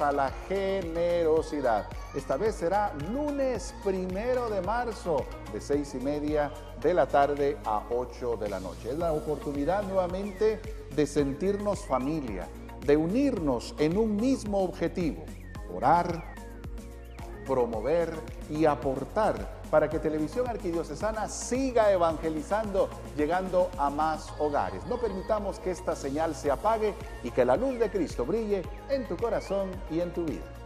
a la generosidad. Esta vez será lunes primero de marzo, de seis y media de la tarde a 8 de la noche. Es la oportunidad nuevamente de sentirnos familia, de unirnos en un mismo objetivo, orar, promover y aportar para que Televisión Arquidiocesana siga evangelizando, llegando a más hogares. No permitamos que esta señal se apague y que la luz de Cristo brille en tu corazón y en tu vida.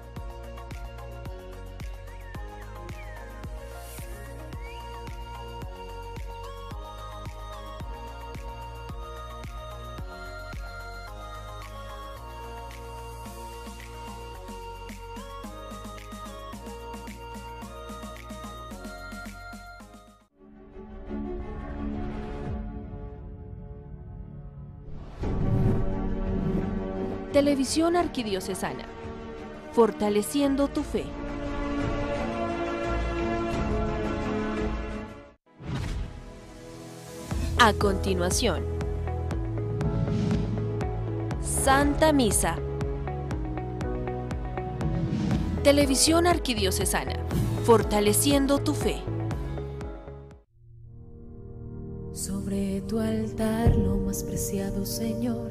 Televisión Arquidiocesana, fortaleciendo tu fe. A continuación, Santa Misa. Televisión Arquidiocesana, fortaleciendo tu fe. Sobre tu altar, lo más preciado, Señor,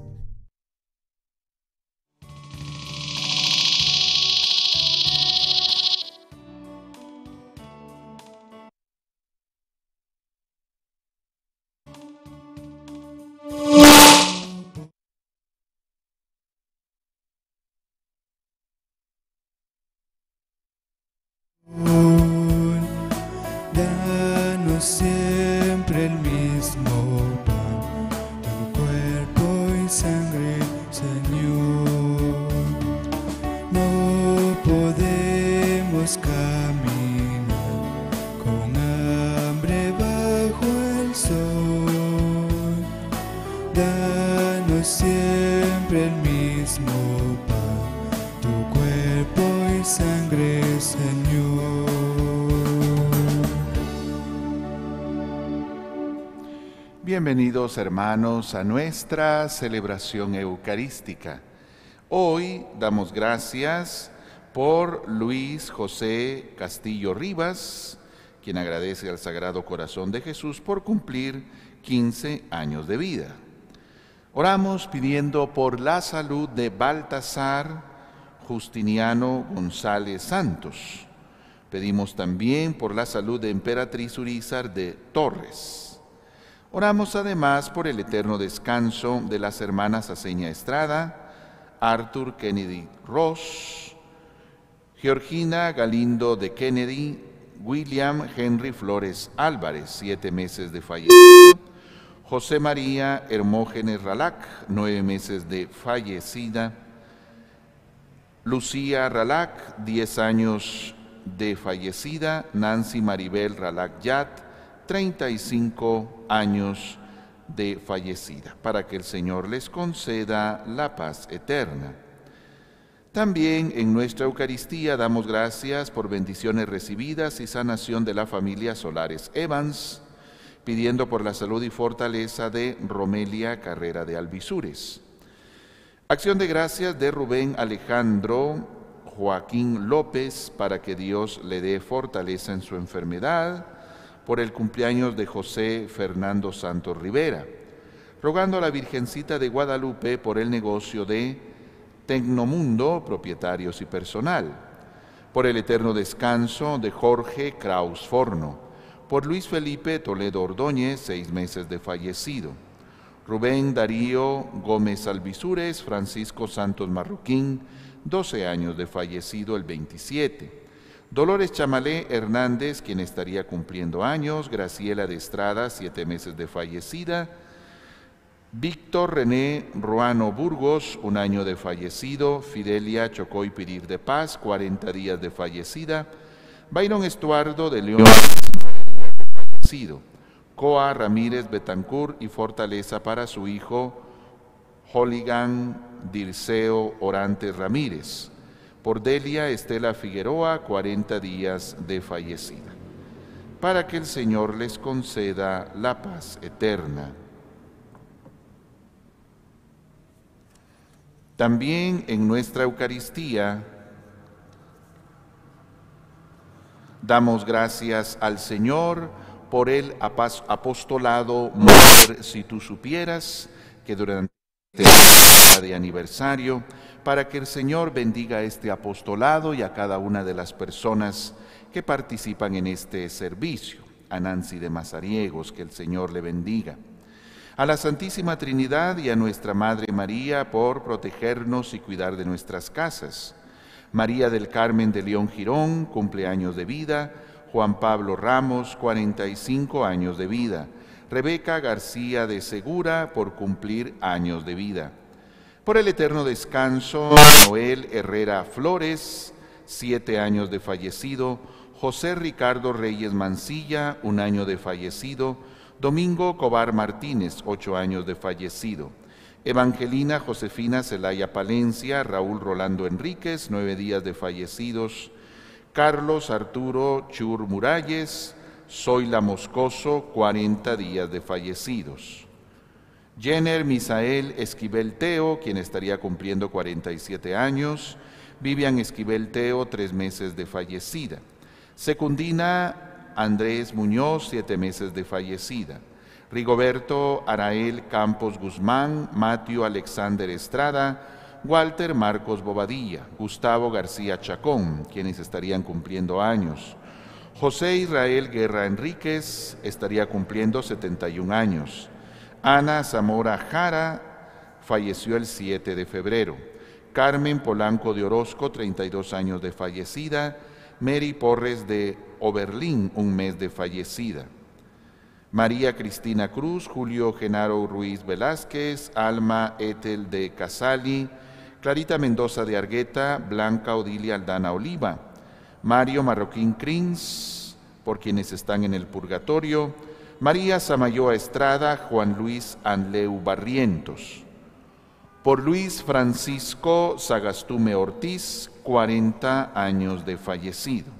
Hermanos a nuestra celebración eucarística. Hoy damos gracias por Luis José Castillo Rivas, quien agradece al Sagrado Corazón de Jesús por cumplir 15 años de vida. Oramos pidiendo por la salud de Baltasar Justiniano González Santos. Pedimos también por la salud de Emperatriz Urizar de Torres. Oramos además por el eterno descanso de las hermanas Aceña Estrada, Arthur Kennedy Ross, Georgina Galindo de Kennedy, William Henry Flores Álvarez, siete meses de fallecido, José María Hermógenes Ralac, nueve meses de fallecida, Lucía Ralac, diez años de fallecida, Nancy Maribel Ralac Yat, 35 años de fallecida, para que el Señor les conceda la paz eterna. También en nuestra Eucaristía damos gracias por bendiciones recibidas y sanación de la familia Solares Evans, pidiendo por la salud y fortaleza de Romelia Carrera de Alvisures. Acción de gracias de Rubén Alejandro Joaquín López para que Dios le dé fortaleza en su enfermedad por el cumpleaños de José Fernando Santos Rivera, rogando a la Virgencita de Guadalupe por el negocio de Tecnomundo, propietarios y personal, por el eterno descanso de Jorge Kraus Forno, por Luis Felipe Toledo Ordóñez, seis meses de fallecido, Rubén Darío Gómez Alvisures, Francisco Santos Marroquín, 12 años de fallecido el 27, Dolores Chamalé Hernández, quien estaría cumpliendo años, Graciela de Estrada, siete meses de fallecida, Víctor René Ruano Burgos, un año de fallecido. Fidelia Chocoy Pirir de Paz, 40 días de fallecida. Byron Estuardo de León, días de fallecido. Coa Ramírez Betancourt y Fortaleza para su hijo Holigan Dirceo Orantes Ramírez. Por Delia Estela Figueroa, 40 días de fallecida. Para que el Señor les conceda la paz eterna. También en nuestra Eucaristía damos gracias al Señor por el apostolado Mujer, si tú supieras que durante este de aniversario, para que el Señor bendiga este apostolado y a cada una de las personas que participan en este servicio. A Nancy de Mazariegos, que el Señor le bendiga a la Santísima Trinidad y a nuestra Madre María por protegernos y cuidar de nuestras casas. María del Carmen de León Girón, cumpleaños de vida. Juan Pablo Ramos, 45 años de vida. Rebeca García de Segura, por cumplir años de vida. Por el eterno descanso, Noel Herrera Flores, siete años de fallecido. José Ricardo Reyes Mancilla, un año de fallecido. Domingo Cobar Martínez, ocho años de fallecido. Evangelina Josefina Celaya Palencia, Raúl Rolando Enríquez, nueve días de fallecidos. Carlos Arturo Chur Muralles, Zoila Moscoso, cuarenta días de fallecidos. Jenner Misael Esquivel Teo, quien estaría cumpliendo 47 años. Vivian Esquivel Teo, tres meses de fallecida. Secundina Andrés Muñoz, siete meses de fallecida. Rigoberto Arael Campos Guzmán, Matio Alexander Estrada, Walter Marcos Bobadilla, Gustavo García Chacón, quienes estarían cumpliendo años. José Israel Guerra Enríquez estaría cumpliendo 71 años. Ana Zamora Jara falleció el 7 de febrero. Carmen Polanco de Orozco, 32 años de fallecida. Mary Porres de Oberlín, un mes de fallecida. María Cristina Cruz, Julio Genaro Ruiz Velázquez, Alma Etel de Casali, Clarita Mendoza de Argueta, Blanca Odilia Aldana Oliva, Mario Marroquín Crins, por quienes están en el purgatorio, María Samayoa Estrada, Juan Luis Anleu Barrientos. Por Luis Francisco Sagastume Ortiz, 40 años de fallecido.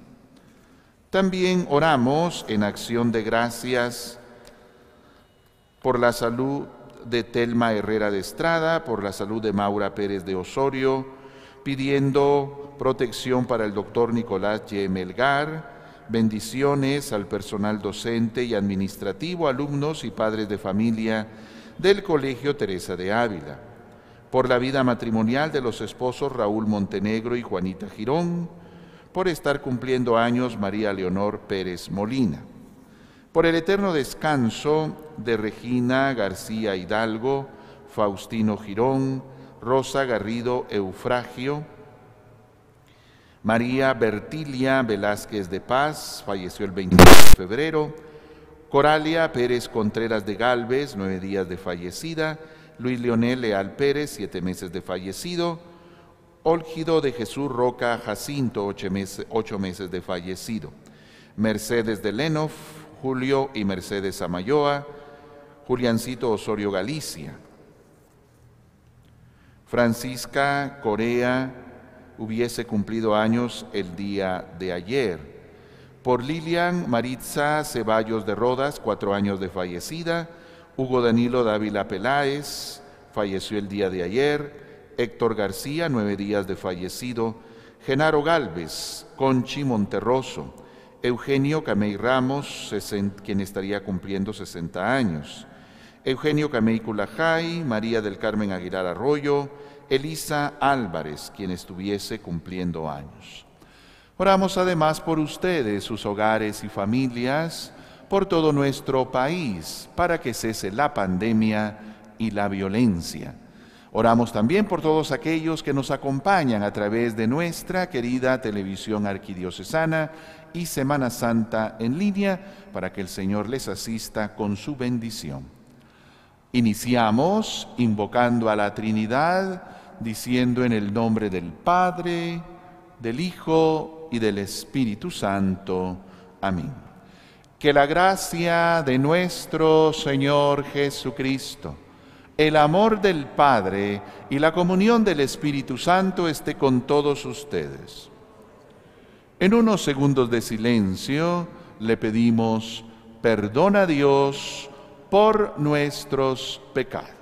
También oramos en acción de gracias por la salud de Telma Herrera de Estrada, por la salud de Maura Pérez de Osorio, pidiendo protección para el doctor Nicolás G. Melgar, bendiciones al personal docente y administrativo, alumnos y padres de familia del Colegio Teresa de Ávila, por la vida matrimonial de los esposos Raúl Montenegro y Juanita Girón, por estar cumpliendo años María Leonor Pérez Molina, por el eterno descanso de Regina García Hidalgo, Faustino Girón, Rosa Garrido Eufragio, María Bertilia Velázquez de Paz, falleció el 22 de febrero, Coralia Pérez Contreras de Galvez, nueve días de fallecida, Luis Leonel Leal Pérez, siete meses de fallecido, Olgido de Jesús Roca Jacinto, ocho meses, de fallecido. Mercedes de Lenof, Julio y Mercedes Amayoa, Juliancito Osorio Galicia. Francisca Corea hubiese cumplido años el día de ayer. Por Lilian Maritza Ceballos de Rodas, cuatro años de fallecida. Hugo Danilo Dávila Peláez, falleció el día de ayer. Héctor García, nueve días de fallecido, Genaro Galvez, Conchi Monterroso, Eugenio Camey Ramos, quien estaría cumpliendo 60 años, Eugenio Camey Culajay, María del Carmen Aguilar Arroyo, Elisa Álvarez, quien estuviese cumpliendo años. Oramos además por ustedes, sus hogares y familias, por todo nuestro país, para que cese la pandemia y la violencia Oramos también por todos aquellos que nos acompañan a través de nuestra querida televisión arquidiocesana y Semana Santa en línea para que el Señor les asista con su bendición. Iniciamos invocando a la Trinidad, diciendo en el nombre del Padre, del Hijo y del Espíritu Santo. Amén. Que la gracia de nuestro Señor Jesucristo, el amor del Padre y la comunión del Espíritu Santo esté con todos ustedes. En unos segundos de silencio le pedimos perdón a Dios por nuestros pecados.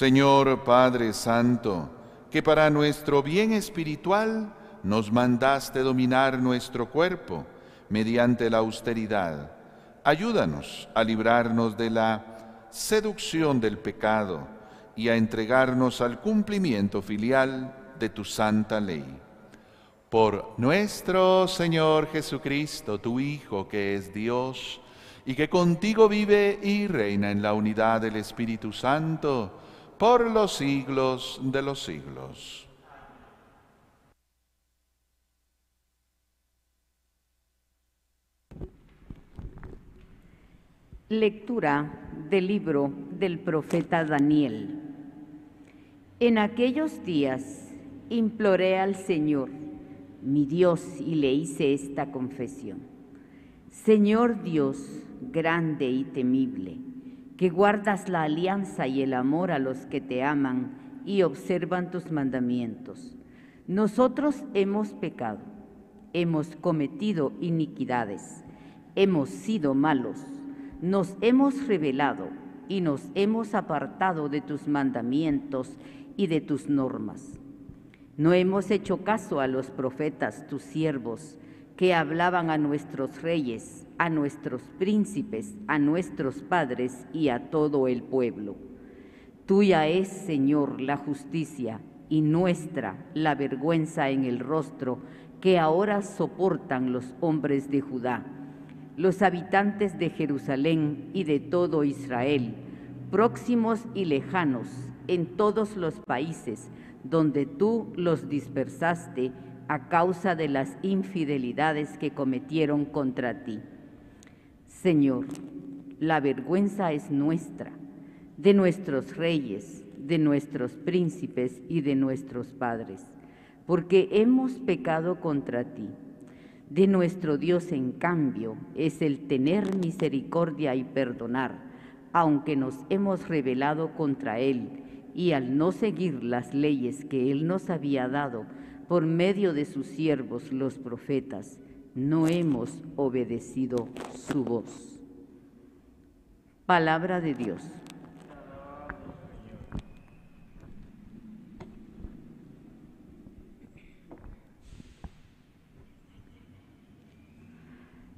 Señor Padre Santo, que para nuestro bien espiritual nos mandaste dominar nuestro cuerpo mediante la austeridad. Ayúdanos a librarnos de la seducción del pecado y a entregarnos al cumplimiento filial de tu santa ley. Por nuestro Señor Jesucristo, tu Hijo, que es Dios, y que contigo vive y reina en la unidad del Espíritu Santo por los siglos de los siglos. Lectura del libro del profeta Daniel. En aquellos días imploré al Señor, mi Dios, y le hice esta confesión. Señor Dios, grande y temible, que guardas la alianza y el amor a los que te aman y observan tus mandamientos. Nosotros hemos pecado, hemos cometido iniquidades, hemos sido malos, nos hemos rebelado y nos hemos apartado de tus mandamientos y de tus normas. No hemos hecho caso a los profetas, tus siervos, que hablaban a nuestros reyes a nuestros príncipes, a nuestros padres y a todo el pueblo. Tuya es, Señor, la justicia y nuestra la vergüenza en el rostro que ahora soportan los hombres de Judá. los habitantes de Jerusalén y de todo Israel, próximos y lejanos, en todos los países donde tú los dispersaste a causa de las infidelidades que cometieron contra ti. Señor, la vergüenza es nuestra, de nuestros reyes, de nuestros príncipes y de nuestros padres, porque hemos pecado contra ti. De nuestro Dios, en cambio, es el tener misericordia y perdonar, aunque nos hemos rebelado contra Él y al no seguir las leyes que Él nos había dado por medio de sus siervos los profetas, no hemos obedecido su voz. Palabra de Dios.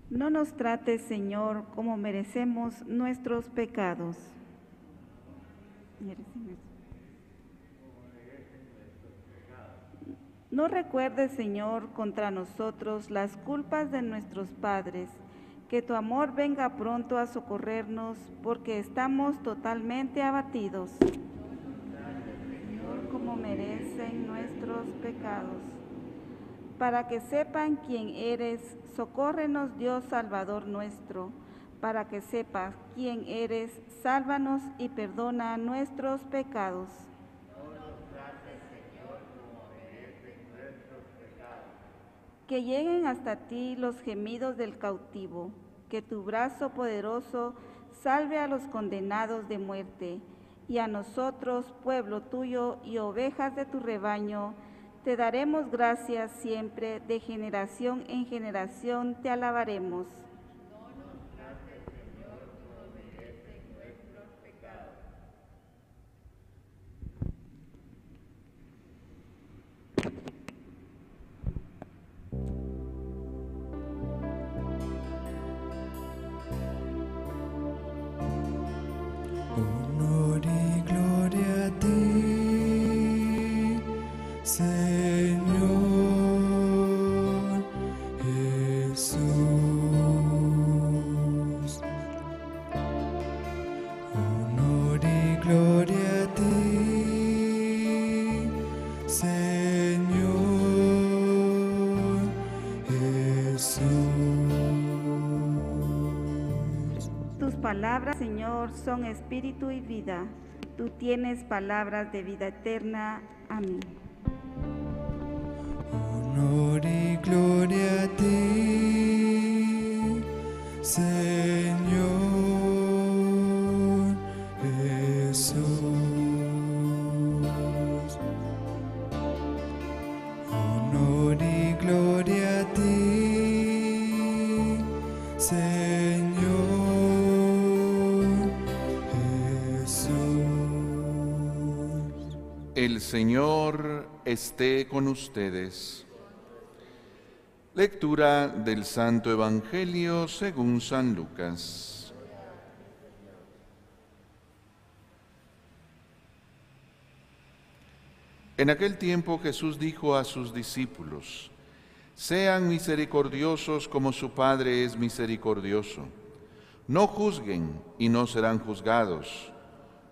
No nos trates, Señor, como merecemos nuestros pecados. No recuerdes, Señor, contra nosotros las culpas de nuestros padres, que tu amor venga pronto a socorrernos, porque estamos totalmente abatidos. Señor, como merecen nuestros pecados. Para que sepan quién eres, socórrenos Dios Salvador nuestro. Para que sepas quién eres, sálvanos y perdona nuestros pecados. Que lleguen hasta ti los gemidos del cautivo, que tu brazo poderoso salve a los condenados de muerte, y a nosotros, pueblo tuyo y ovejas de tu rebaño, te daremos gracias siempre, de generación en generación te alabaremos. Palabras, Señor, son espíritu y vida. Tú tienes palabras de vida eterna. Amén. Honor y gloria a ti, Señor. Señor esté con ustedes. Lectura del Santo Evangelio según San Lucas. En aquel tiempo Jesús dijo a sus discípulos, Sean misericordiosos como su Padre es misericordioso. No juzguen y no serán juzgados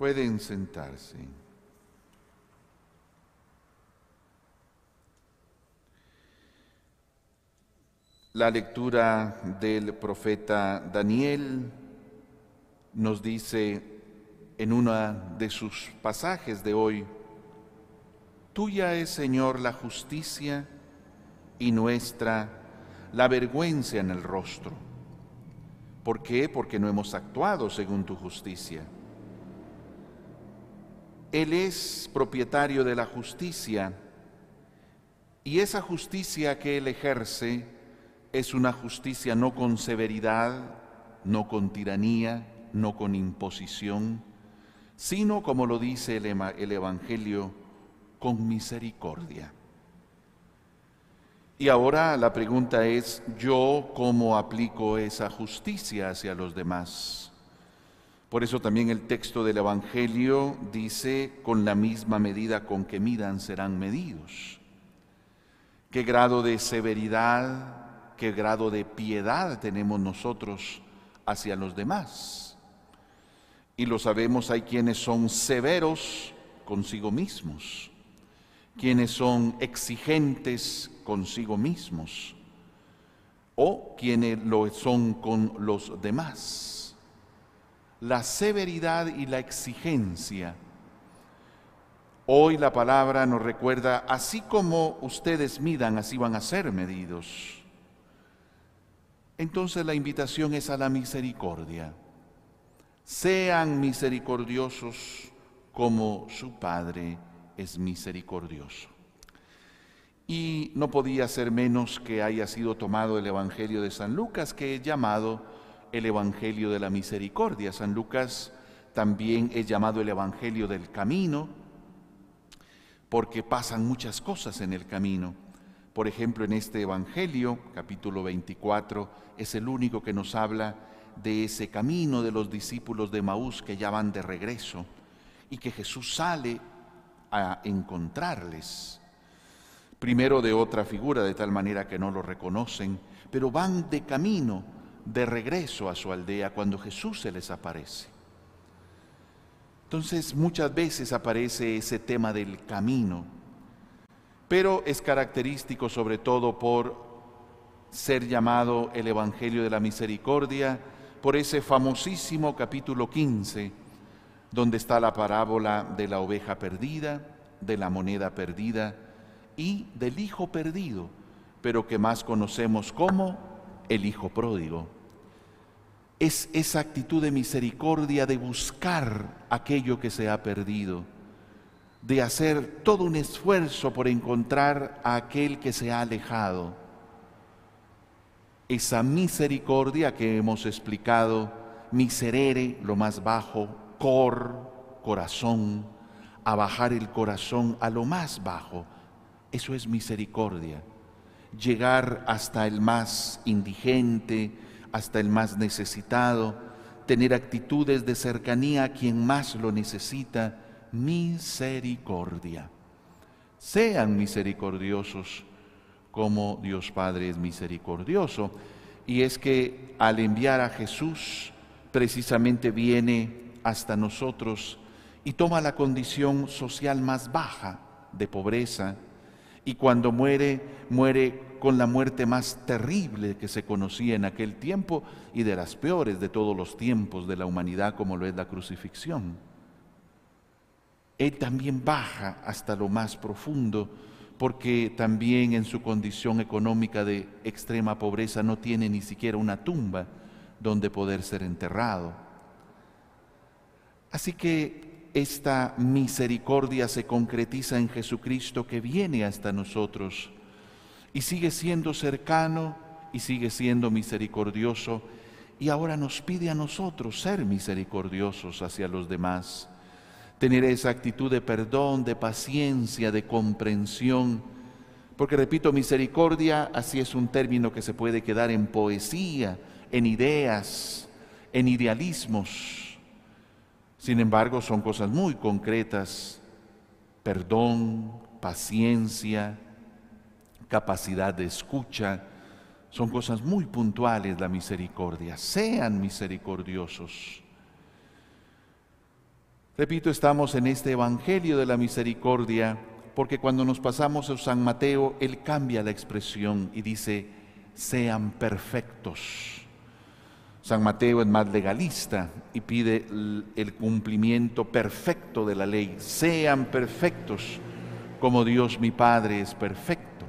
Pueden sentarse. La lectura del profeta Daniel nos dice en uno de sus pasajes de hoy, Tuya es, Señor, la justicia y nuestra la vergüenza en el rostro. ¿Por qué? Porque no hemos actuado según tu justicia. Él es propietario de la justicia y esa justicia que Él ejerce es una justicia no con severidad, no con tiranía, no con imposición, sino, como lo dice el, el Evangelio, con misericordia. Y ahora la pregunta es, ¿yo cómo aplico esa justicia hacia los demás? Por eso también el texto del Evangelio dice, con la misma medida con que midan serán medidos. ¿Qué grado de severidad, qué grado de piedad tenemos nosotros hacia los demás? Y lo sabemos, hay quienes son severos consigo mismos, quienes son exigentes consigo mismos o quienes lo son con los demás. La severidad y la exigencia. Hoy la palabra nos recuerda, así como ustedes midan, así van a ser medidos. Entonces la invitación es a la misericordia. Sean misericordiosos como su Padre es misericordioso. Y no podía ser menos que haya sido tomado el Evangelio de San Lucas, que es llamado el Evangelio de la Misericordia. San Lucas también es llamado el Evangelio del Camino, porque pasan muchas cosas en el camino. Por ejemplo, en este Evangelio, capítulo 24, es el único que nos habla de ese camino de los discípulos de Maús que ya van de regreso y que Jesús sale a encontrarles primero de otra figura, de tal manera que no lo reconocen, pero van de camino, de regreso a su aldea cuando Jesús se les aparece. Entonces muchas veces aparece ese tema del camino, pero es característico sobre todo por ser llamado el Evangelio de la Misericordia, por ese famosísimo capítulo 15, donde está la parábola de la oveja perdida, de la moneda perdida, y del hijo perdido, pero que más conocemos como el hijo pródigo. Es esa actitud de misericordia de buscar aquello que se ha perdido, de hacer todo un esfuerzo por encontrar a aquel que se ha alejado. Esa misericordia que hemos explicado, miserere, lo más bajo, cor, corazón, a bajar el corazón a lo más bajo, eso es misericordia. Llegar hasta el más indigente, hasta el más necesitado, tener actitudes de cercanía a quien más lo necesita, misericordia. Sean misericordiosos como Dios Padre es misericordioso. Y es que al enviar a Jesús, precisamente viene hasta nosotros y toma la condición social más baja de pobreza, y cuando muere, muere con la muerte más terrible que se conocía en aquel tiempo y de las peores de todos los tiempos de la humanidad como lo es la crucifixión. Él también baja hasta lo más profundo porque también en su condición económica de extrema pobreza no tiene ni siquiera una tumba donde poder ser enterrado. Así que esta misericordia se concretiza en Jesucristo que viene hasta nosotros y sigue siendo cercano y sigue siendo misericordioso y ahora nos pide a nosotros ser misericordiosos hacia los demás, tener esa actitud de perdón, de paciencia, de comprensión, porque repito, misericordia, así es un término que se puede quedar en poesía, en ideas, en idealismos sin embargo, son cosas muy concretas, perdón, paciencia, capacidad de escucha, son cosas muy puntuales la misericordia. Sean misericordiosos. Repito, estamos en este Evangelio de la Misericordia porque cuando nos pasamos a San Mateo, él cambia la expresión y dice, sean perfectos San Mateo es más legalista y pide el cumplimiento perfecto de la ley. Sean perfectos como Dios mi Padre es perfecto.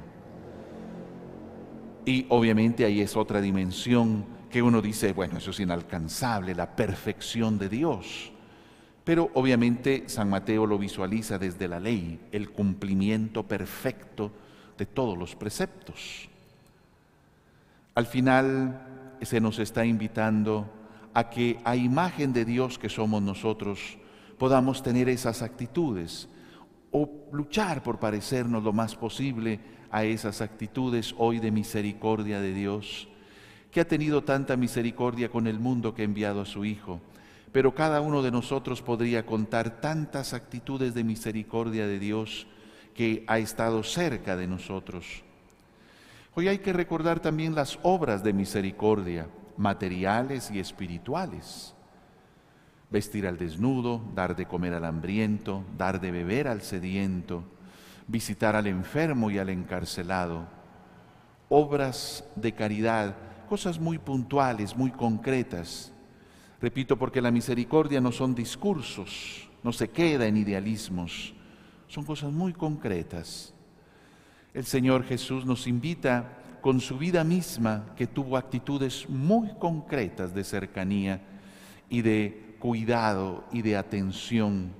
Y obviamente ahí es otra dimensión que uno dice, bueno, eso es inalcanzable, la perfección de Dios. Pero obviamente San Mateo lo visualiza desde la ley, el cumplimiento perfecto de todos los preceptos. Al final se nos está invitando a que a imagen de Dios que somos nosotros podamos tener esas actitudes o luchar por parecernos lo más posible a esas actitudes hoy de misericordia de Dios, que ha tenido tanta misericordia con el mundo que ha enviado a su Hijo. Pero cada uno de nosotros podría contar tantas actitudes de misericordia de Dios que ha estado cerca de nosotros. Hoy hay que recordar también las obras de misericordia, materiales y espirituales. Vestir al desnudo, dar de comer al hambriento, dar de beber al sediento, visitar al enfermo y al encarcelado. Obras de caridad, cosas muy puntuales, muy concretas. Repito, porque la misericordia no son discursos, no se queda en idealismos, son cosas muy concretas. El Señor Jesús nos invita con su vida misma, que tuvo actitudes muy concretas de cercanía y de cuidado y de atención.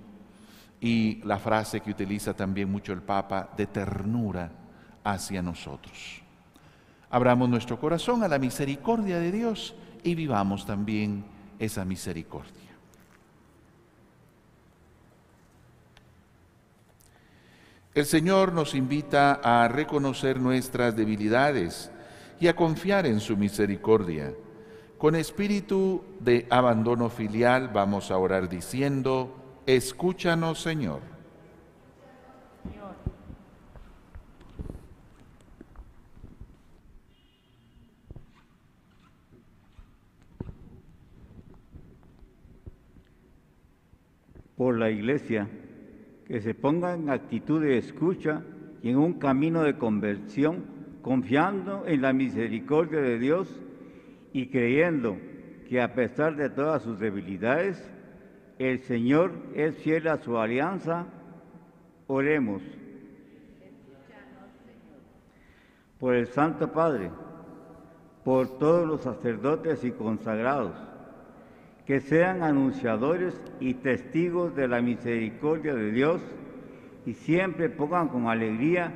Y la frase que utiliza también mucho el Papa, de ternura hacia nosotros. Abramos nuestro corazón a la misericordia de Dios y vivamos también esa misericordia. El Señor nos invita a reconocer nuestras debilidades y a confiar en su misericordia. Con espíritu de abandono filial vamos a orar diciendo, escúchanos Señor. Por la iglesia que se ponga en actitud de escucha y en un camino de conversión, confiando en la misericordia de Dios y creyendo que a pesar de todas sus debilidades, el Señor es fiel a su alianza. Oremos. Por el Santo Padre, por todos los sacerdotes y consagrados, que sean anunciadores y testigos de la misericordia de Dios y siempre pongan con alegría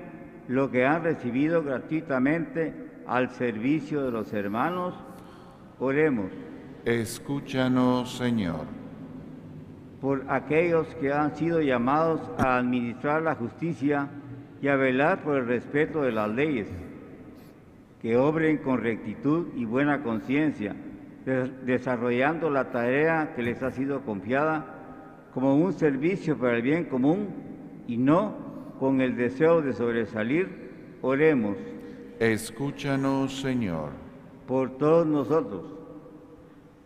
lo que han recibido gratuitamente al servicio de los hermanos. Oremos. Escúchanos, Señor. Por aquellos que han sido llamados a administrar la justicia y a velar por el respeto de las leyes, que obren con rectitud y buena conciencia desarrollando la tarea que les ha sido confiada como un servicio para el bien común y no con el deseo de sobresalir, oremos. Escúchanos, Señor. Por todos nosotros,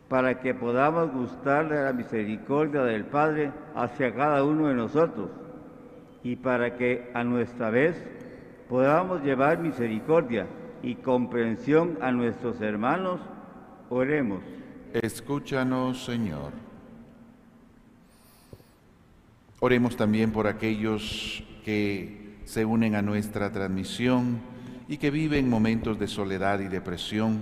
para que podamos gustar de la misericordia del Padre hacia cada uno de nosotros y para que a nuestra vez podamos llevar misericordia y comprensión a nuestros hermanos Oremos. Escúchanos, Señor. Oremos también por aquellos que se unen a nuestra transmisión y que viven momentos de soledad y depresión.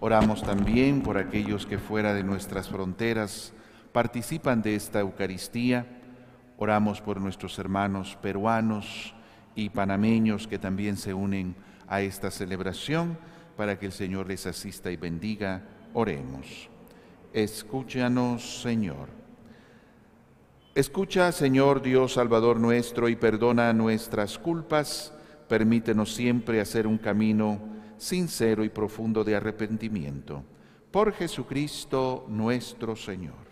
Oramos también por aquellos que fuera de nuestras fronteras participan de esta Eucaristía. Oramos por nuestros hermanos peruanos y panameños que también se unen a esta celebración para que el Señor les asista y bendiga Oremos. Escúchanos, Señor. Escucha, Señor Dios Salvador nuestro, y perdona nuestras culpas. Permítenos siempre hacer un camino sincero y profundo de arrepentimiento. Por Jesucristo nuestro Señor.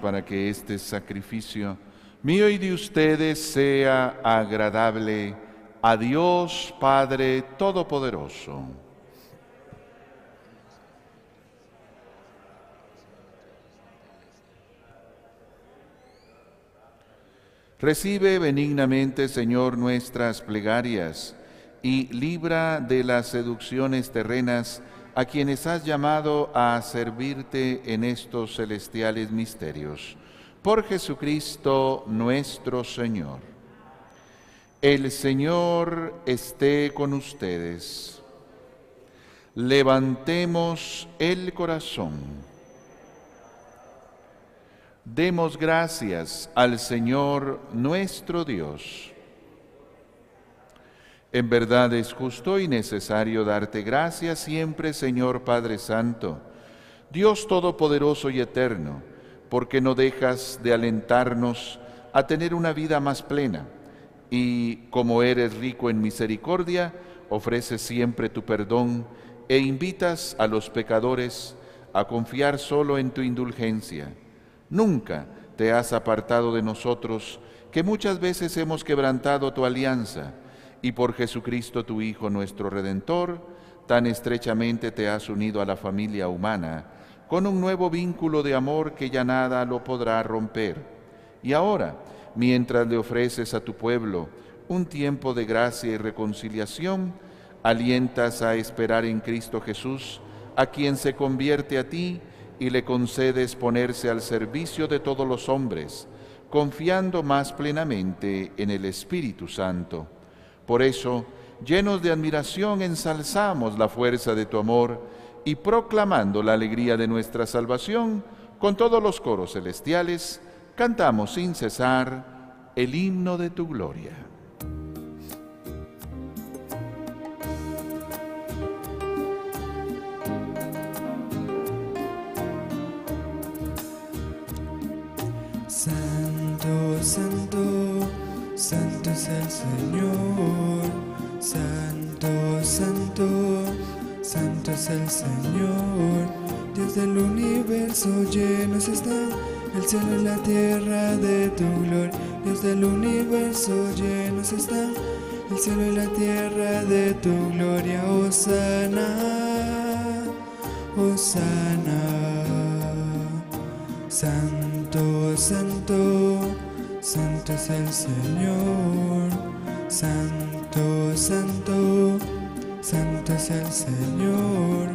Para que este sacrificio mío y de ustedes sea agradable a Dios Padre Todopoderoso. Recibe benignamente, Señor, nuestras plegarias y libra de las seducciones terrenas a quienes has llamado a servirte en estos celestiales misterios. Por Jesucristo nuestro Señor. El Señor esté con ustedes. Levantemos el corazón. Demos gracias al Señor nuestro Dios. En verdad es justo y necesario darte gracias siempre, Señor Padre Santo, Dios Todopoderoso y Eterno, porque no dejas de alentarnos a tener una vida más plena. Y, como eres rico en misericordia, ofreces siempre tu perdón e invitas a los pecadores a confiar solo en tu indulgencia. Nunca te has apartado de nosotros, que muchas veces hemos quebrantado tu alianza, y por Jesucristo tu Hijo nuestro Redentor, tan estrechamente te has unido a la familia humana, con un nuevo vínculo de amor que ya nada lo podrá romper. Y ahora, mientras le ofreces a tu pueblo un tiempo de gracia y reconciliación, alientas a esperar en Cristo Jesús, a quien se convierte a ti, y le concedes ponerse al servicio de todos los hombres, confiando más plenamente en el Espíritu Santo. Por eso, llenos de admiración, ensalzamos la fuerza de tu amor y proclamando la alegría de nuestra salvación, con todos los coros celestiales, cantamos sin cesar el himno de tu gloria. santo, santo es el Señor. Santo, santo, santo es el Señor. Dios del universo llenos están el cielo y la tierra de tu gloria. Dios del universo llenos están el cielo y la tierra de tu gloria. Osana, Osana. Santo, santo Santo es el Señor, Santo, Santo, Santo es el Señor.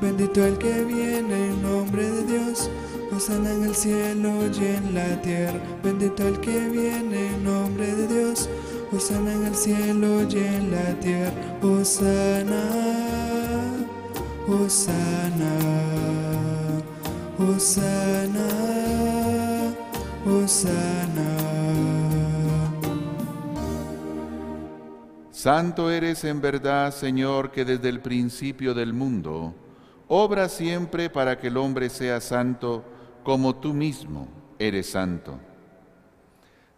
Bendito el que viene en nombre de Dios, Osana en el cielo y en la tierra. Bendito el que viene en nombre de Dios, Osana en el cielo y en la tierra. Osana, Osana, Osana, Osana. Santo eres en verdad, Señor, que desde el principio del mundo obra siempre para que el hombre sea santo como tú mismo eres santo.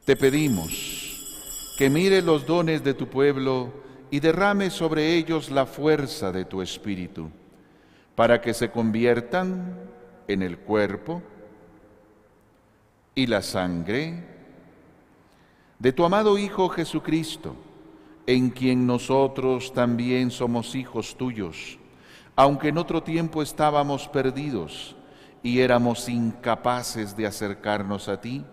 Te pedimos que mire los dones de tu pueblo y derrame sobre ellos la fuerza de tu espíritu, para que se conviertan en el cuerpo y la sangre de tu amado Hijo Jesucristo en quien nosotros también somos hijos tuyos, aunque en otro tiempo estábamos perdidos y éramos incapaces de acercarnos a ti,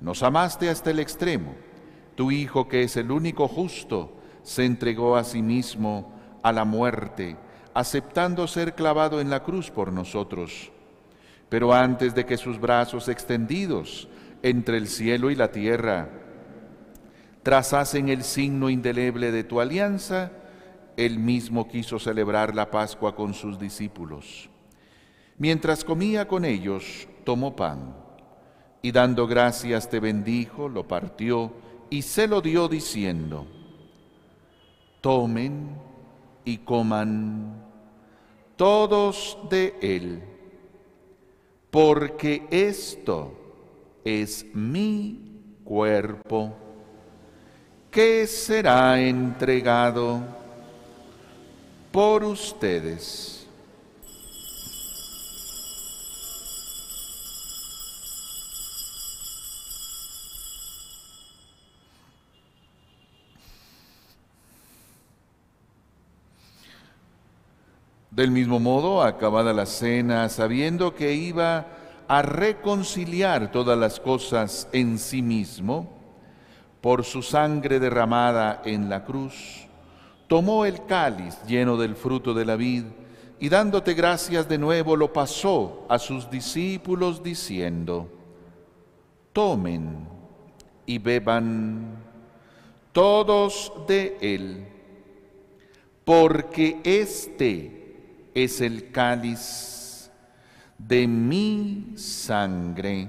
nos amaste hasta el extremo. Tu Hijo, que es el único justo, se entregó a sí mismo a la muerte, aceptando ser clavado en la cruz por nosotros. Pero antes de que sus brazos extendidos entre el cielo y la tierra trazasen el signo indeleble de tu alianza, él mismo quiso celebrar la Pascua con sus discípulos. Mientras comía con ellos, tomó pan y dando gracias te bendijo, lo partió y se lo dio diciendo, tomen y coman todos de él, porque esto es mi cuerpo, que será entregado por ustedes. Del mismo modo, acabada la cena, sabiendo que iba a reconciliar todas las cosas en sí mismo, por su sangre derramada en la cruz, tomó el cáliz lleno del fruto de la vid y dándote gracias de nuevo lo pasó a sus discípulos diciendo, tomen y beban todos de él, porque este es el cáliz de mi sangre,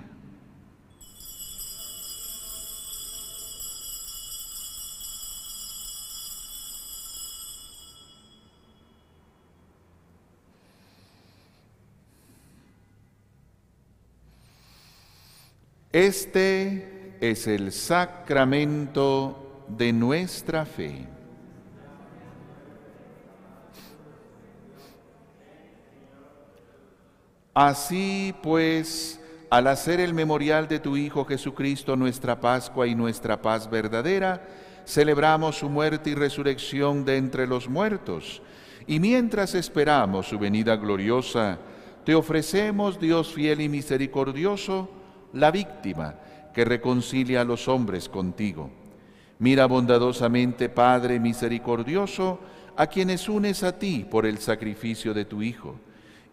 Este es el sacramento de nuestra fe. Así pues, al hacer el memorial de tu Hijo Jesucristo, nuestra Pascua y nuestra paz verdadera, celebramos su muerte y resurrección de entre los muertos. Y mientras esperamos su venida gloriosa, te ofrecemos, Dios fiel y misericordioso, la víctima que reconcilia a los hombres contigo. Mira bondadosamente, Padre misericordioso, a quienes unes a ti por el sacrificio de tu Hijo,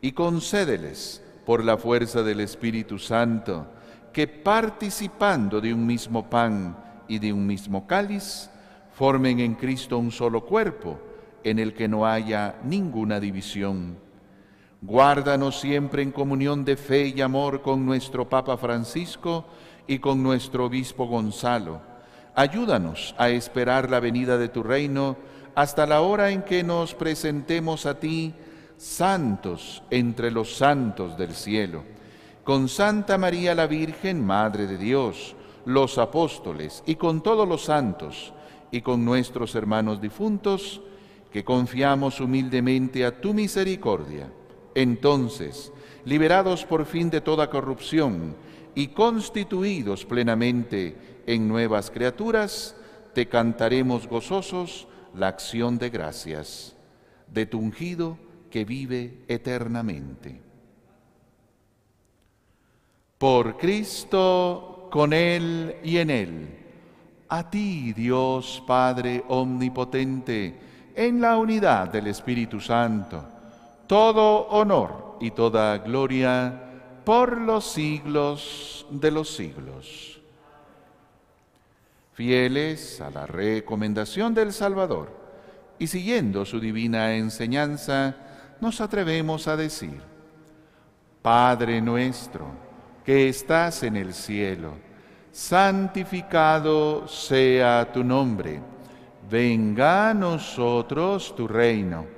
y concédeles, por la fuerza del Espíritu Santo, que participando de un mismo pan y de un mismo cáliz, formen en Cristo un solo cuerpo, en el que no haya ninguna división Guárdanos siempre en comunión de fe y amor con nuestro Papa Francisco y con nuestro Obispo Gonzalo. Ayúdanos a esperar la venida de tu reino hasta la hora en que nos presentemos a ti, santos entre los santos del cielo. Con Santa María la Virgen, Madre de Dios, los apóstoles y con todos los santos y con nuestros hermanos difuntos, que confiamos humildemente a tu misericordia entonces, liberados por fin de toda corrupción y constituidos plenamente en nuevas criaturas, te cantaremos gozosos la acción de gracias de tu ungido que vive eternamente. Por Cristo, con Él y en Él, a ti, Dios Padre Omnipotente, en la unidad del Espíritu Santo, todo honor y toda gloria por los siglos de los siglos. Fieles a la recomendación del Salvador y siguiendo su divina enseñanza, nos atrevemos a decir, Padre nuestro, que estás en el cielo, santificado sea tu nombre, venga a nosotros tu reino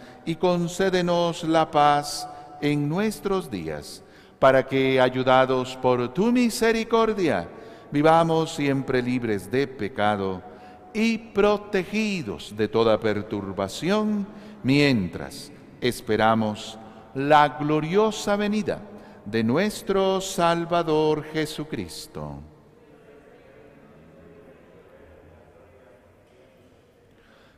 y concédenos la paz en nuestros días, para que, ayudados por tu misericordia, vivamos siempre libres de pecado y protegidos de toda perturbación, mientras esperamos la gloriosa venida de nuestro Salvador Jesucristo.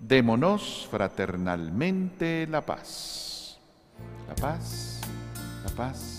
Démonos fraternalmente la paz. La paz, la paz.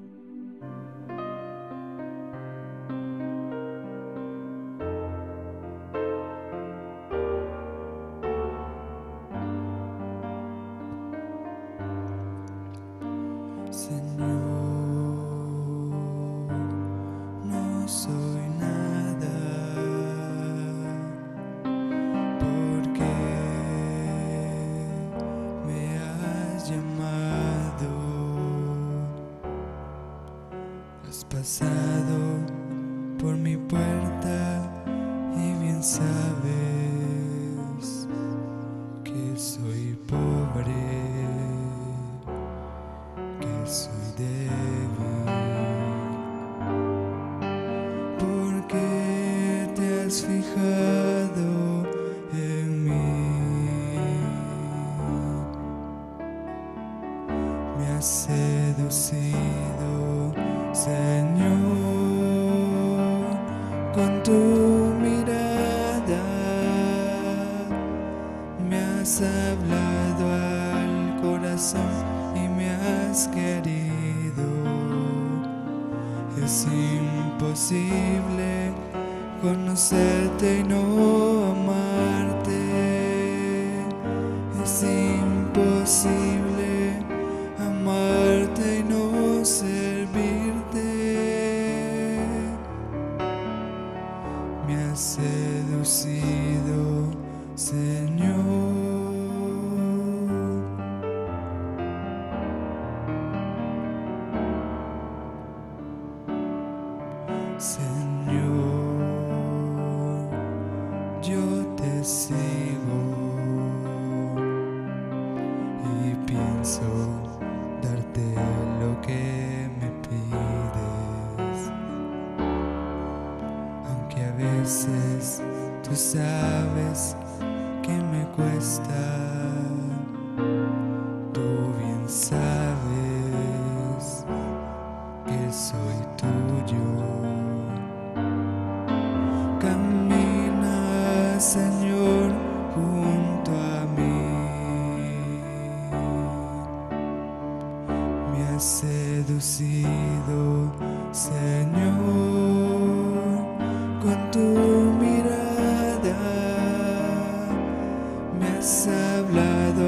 Que Señor junto a mí. Me has seducido, Señor, con tu mirada. Me has hablado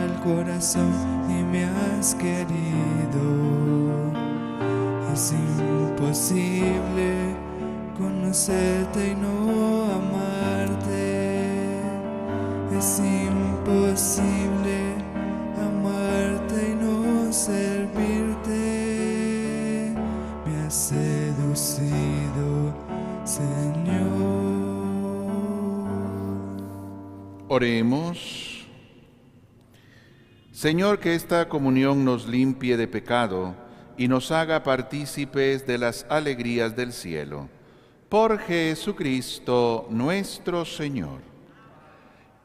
al corazón y me has querido. Es imposible conocerte y no Es imposible amarte y no servirte. Me has seducido, Señor. Oremos. Señor, que esta comunión nos limpie de pecado y nos haga partícipes de las alegrías del cielo. Por Jesucristo nuestro Señor.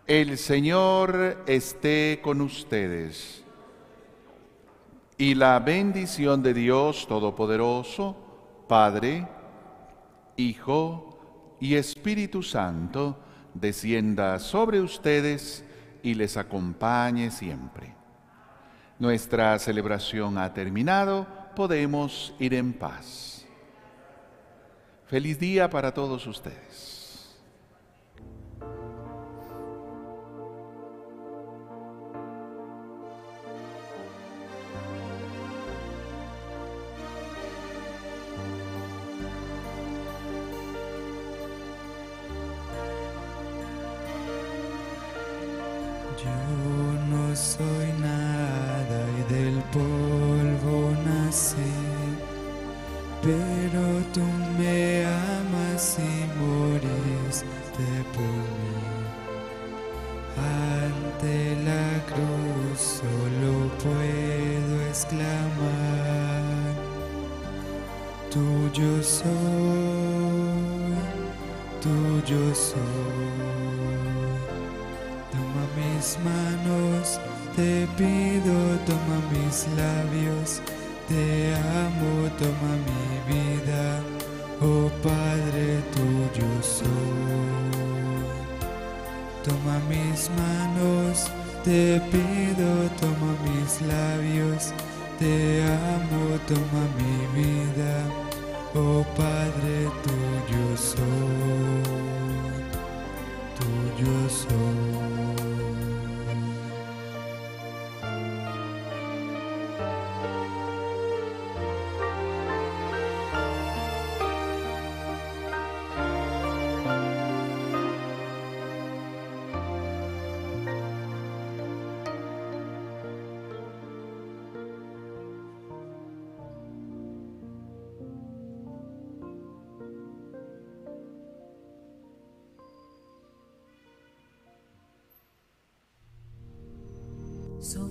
El Señor esté con ustedes. Y la bendición de Dios Todopoderoso, Padre, Hijo y Espíritu Santo, descienda sobre ustedes y les acompañe siempre. Nuestra celebración ha terminado, podemos ir en paz. Feliz día para todos ustedes.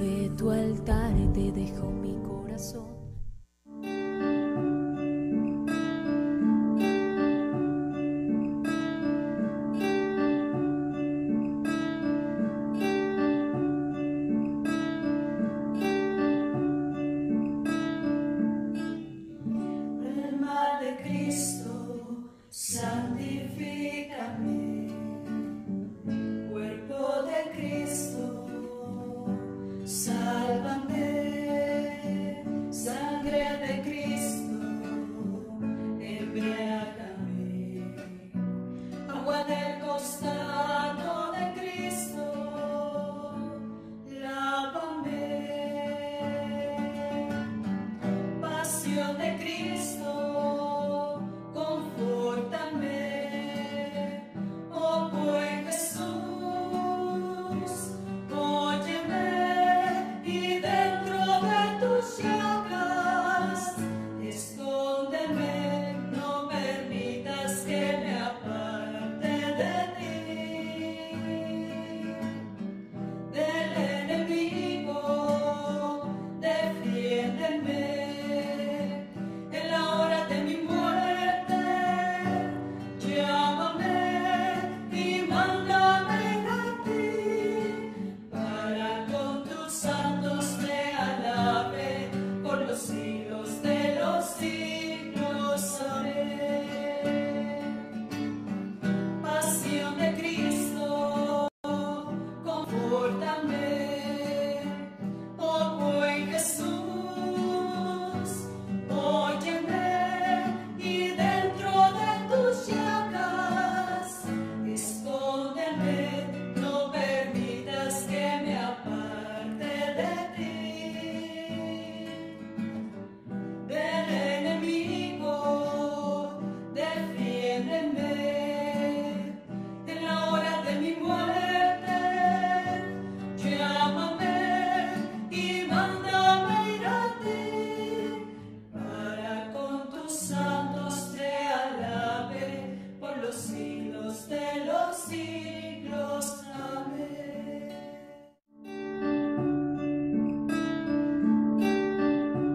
Sobre tu altar te dejo mi corazón.